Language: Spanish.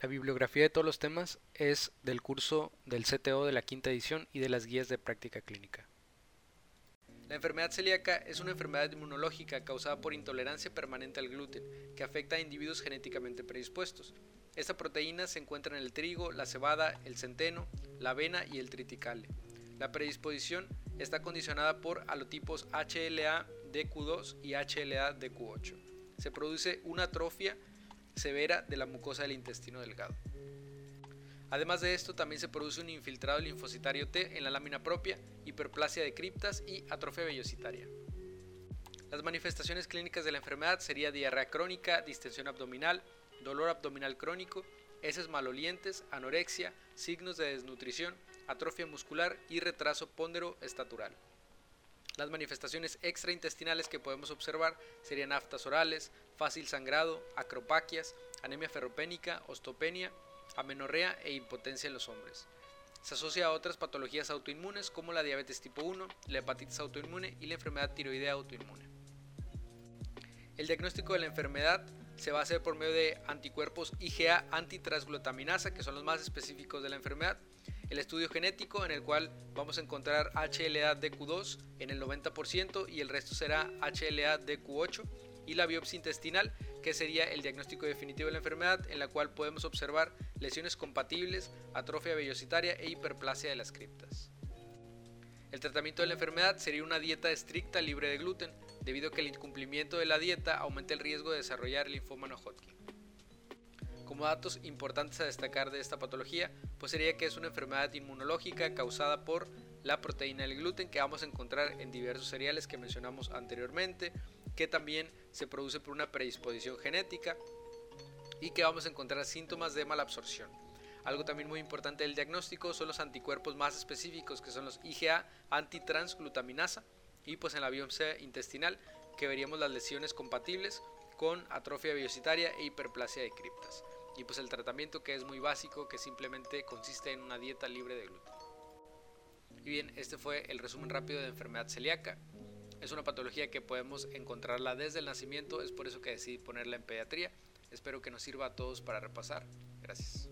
La bibliografía de todos los temas es del curso del CTO de la quinta edición y de las guías de práctica clínica. La enfermedad celíaca es una enfermedad inmunológica causada por intolerancia permanente al gluten, que afecta a individuos genéticamente predispuestos. Esta proteína se encuentra en el trigo, la cebada, el centeno, la avena y el triticale. La predisposición está condicionada por alotipos HLA-DQ2 y HLA-DQ8. Se produce una atrofia severa de la mucosa del intestino delgado. Además de esto, también se produce un infiltrado linfocitario T en la lámina propia, hiperplasia de criptas y atrofia vellocitaria. Las manifestaciones clínicas de la enfermedad serían diarrea crónica, distensión abdominal, dolor abdominal crónico, heces malolientes, anorexia, signos de desnutrición, atrofia muscular y retraso póndero estatural. Las manifestaciones extraintestinales que podemos observar serían aftas orales, fácil sangrado, acropaquias, anemia ferropénica, ostopenia, amenorrea e impotencia en los hombres. Se asocia a otras patologías autoinmunes como la diabetes tipo 1, la hepatitis autoinmune y la enfermedad tiroidea autoinmune. El diagnóstico de la enfermedad se va a hacer por medio de anticuerpos IgA antitransglutaminasa, que son los más específicos de la enfermedad, el estudio genético en el cual vamos a encontrar HLA-DQ2 en el 90% y el resto será HLA-DQ8 y la biopsia intestinal que sería el diagnóstico definitivo de la enfermedad en la cual podemos observar lesiones compatibles, atrofia vellocitaria e hiperplasia de las criptas. El tratamiento de la enfermedad sería una dieta estricta libre de gluten, debido a que el incumplimiento de la dieta aumenta el riesgo de desarrollar linfoma no Hodgkin. Como datos importantes a destacar de esta patología, pues sería que es una enfermedad inmunológica causada por la proteína del gluten que vamos a encontrar en diversos cereales que mencionamos anteriormente, que también se produce por una predisposición genética y que vamos a encontrar síntomas de malabsorción. Algo también muy importante del diagnóstico son los anticuerpos más específicos que son los IgA antitransglutaminasa y pues en la biopsia intestinal que veríamos las lesiones compatibles con atrofia biocitaria e hiperplasia de criptas y pues el tratamiento que es muy básico, que simplemente consiste en una dieta libre de gluten. Y bien, este fue el resumen rápido de enfermedad celíaca. Es una patología que podemos encontrarla desde el nacimiento, es por eso que decidí ponerla en pediatría. Espero que nos sirva a todos para repasar. Gracias.